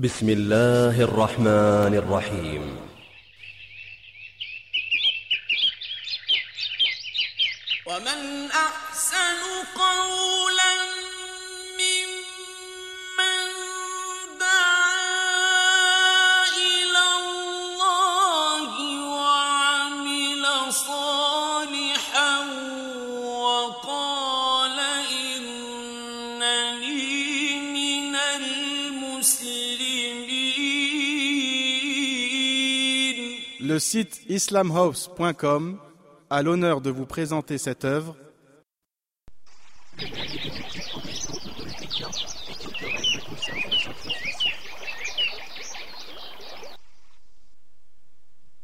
بسم الله الرحمن الرحيم. ومن أحسن قولاً Le site islamhouse.com a l'honneur de vous présenter cette œuvre.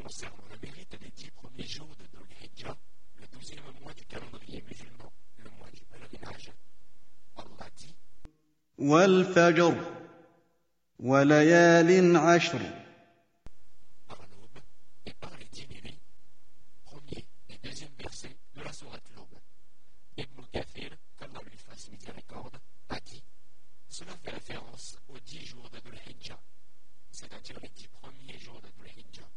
Concernant le mérite des dix premiers jours de Dhul Hijjah, le douzième mois du calendrier musulman, le mois du pèlerinage, Allah dit Wal والفجر وليال عشر référence aux dix jours d'Adul Hijjah, c'est-à-dire les dix premiers jours d'Adul Hijjah.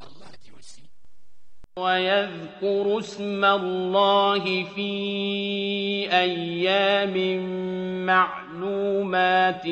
Allah dit aussi ويذكر اسم الله في أيام معلومات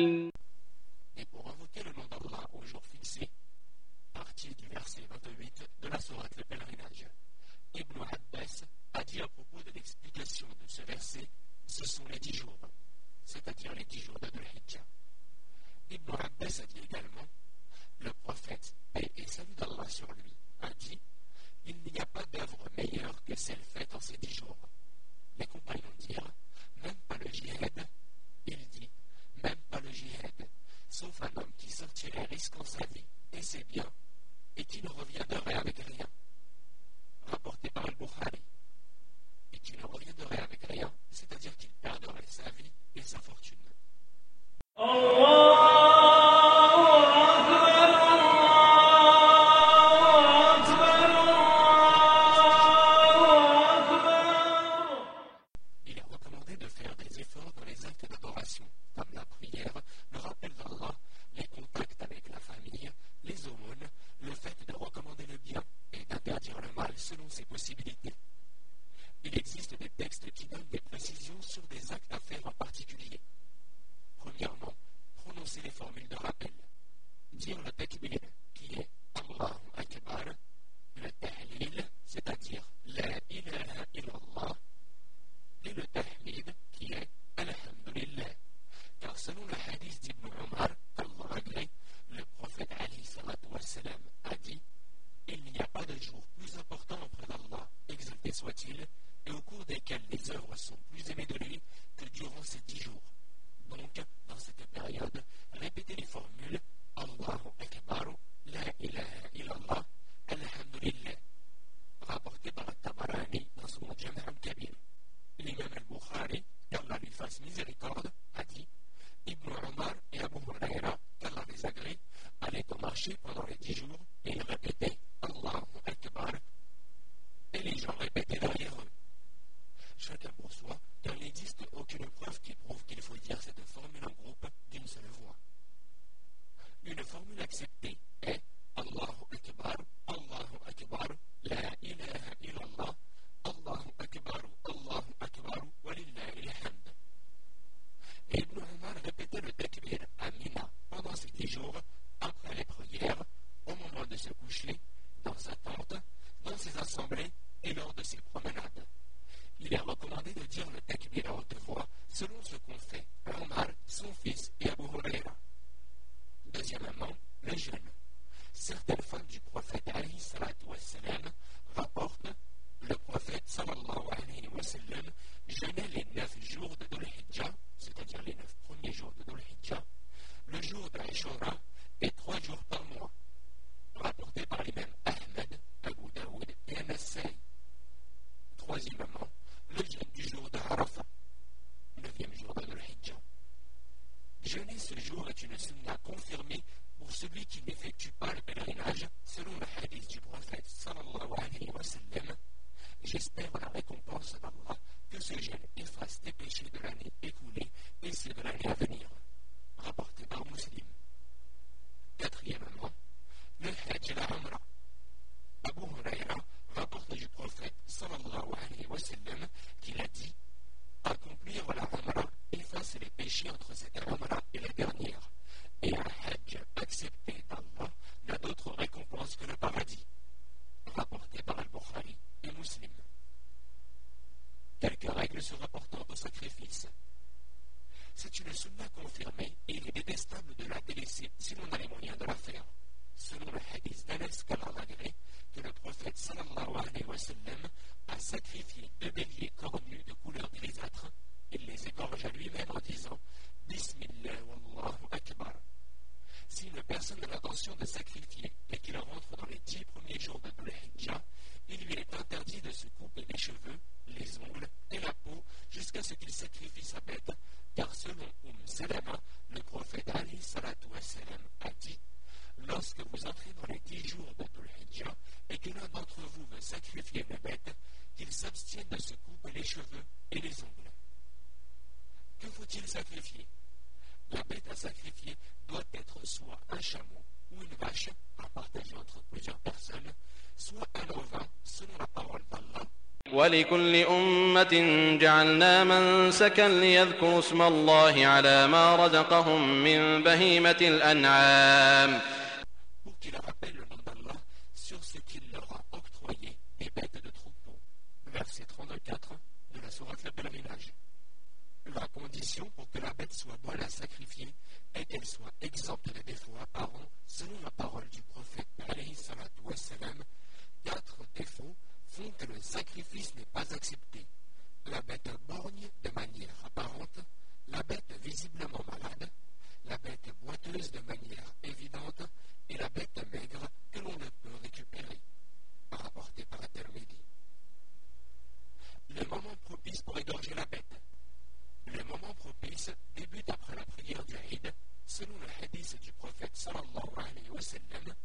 car selon Umm Salama, le prophète Ali wassalam, a dit Lorsque vous entrez dans les dix jours de Hijjah et que l'un d'entre vous veut sacrifier une bête, qu'il s'abstienne de se couper les cheveux et les ongles. Que faut-il sacrifier? La bête à sacrifier doit être soit un chameau ou une vache ولكل أمة جعلنا منسكا ليذكروا اسم الله على ما رزقهم من بهيمة الأنعام. N'est pas accepté. La bête borgne de manière apparente, la bête visiblement malade, la bête boiteuse de manière évidente et la bête maigre que l'on ne peut récupérer. Rapporté par At-Tirmidhi. Le moment propice pour égorger la bête. Le moment propice débute après la prière du Eid, selon le hadith du prophète sallallahu alayhi wa sallam.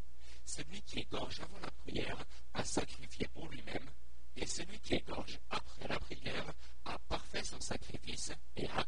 Celui qui égorge avant la prière a sacrifié pour lui-même, et celui qui égorge après la prière a parfait son sacrifice et a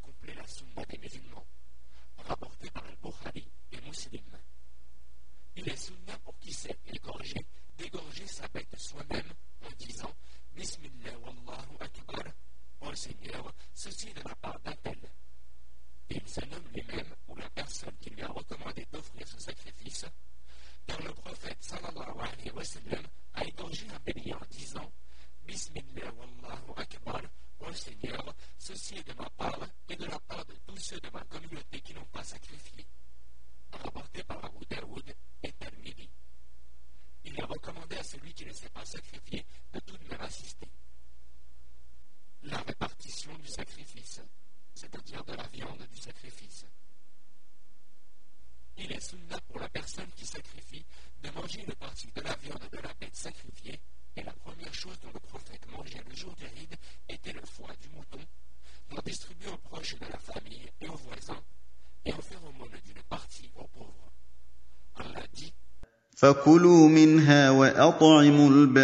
فكلوا منها وأطعموا البائس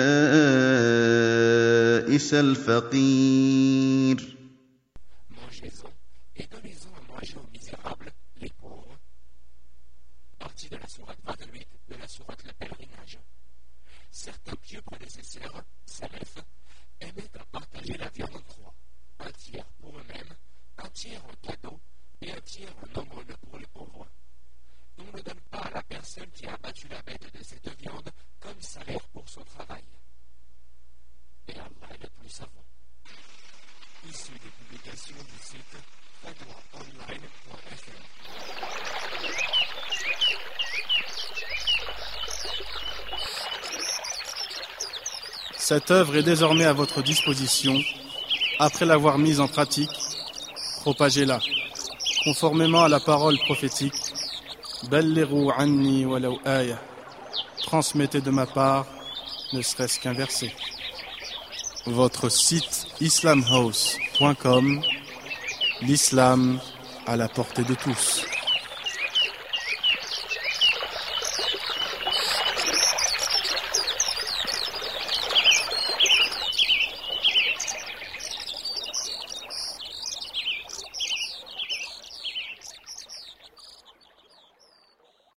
الفقير Mangez-en et donnez-en à manger aux misérables, les pauvres. Partie de la sourate 28 de la sourate Le Pèlerinage. Certains pieux prédécesseurs, salafs, aimaient à partager la viande en trois. Un tiers pour eux-mêmes, un tiers en cadeau et un tiers en aumône pour les ne donne pas à la personne qui a abattu la bête de cette viande comme salaire pour son travail. Et Allah est le plus savant. Issu des publications du site. Cette œuvre est désormais à votre disposition. Après l'avoir mise en pratique, propagez-la. Conformément à la parole prophétique, Transmettez de ma part, ne serait-ce qu'un verset. Votre site islamhouse.com, l'islam à la portée de tous.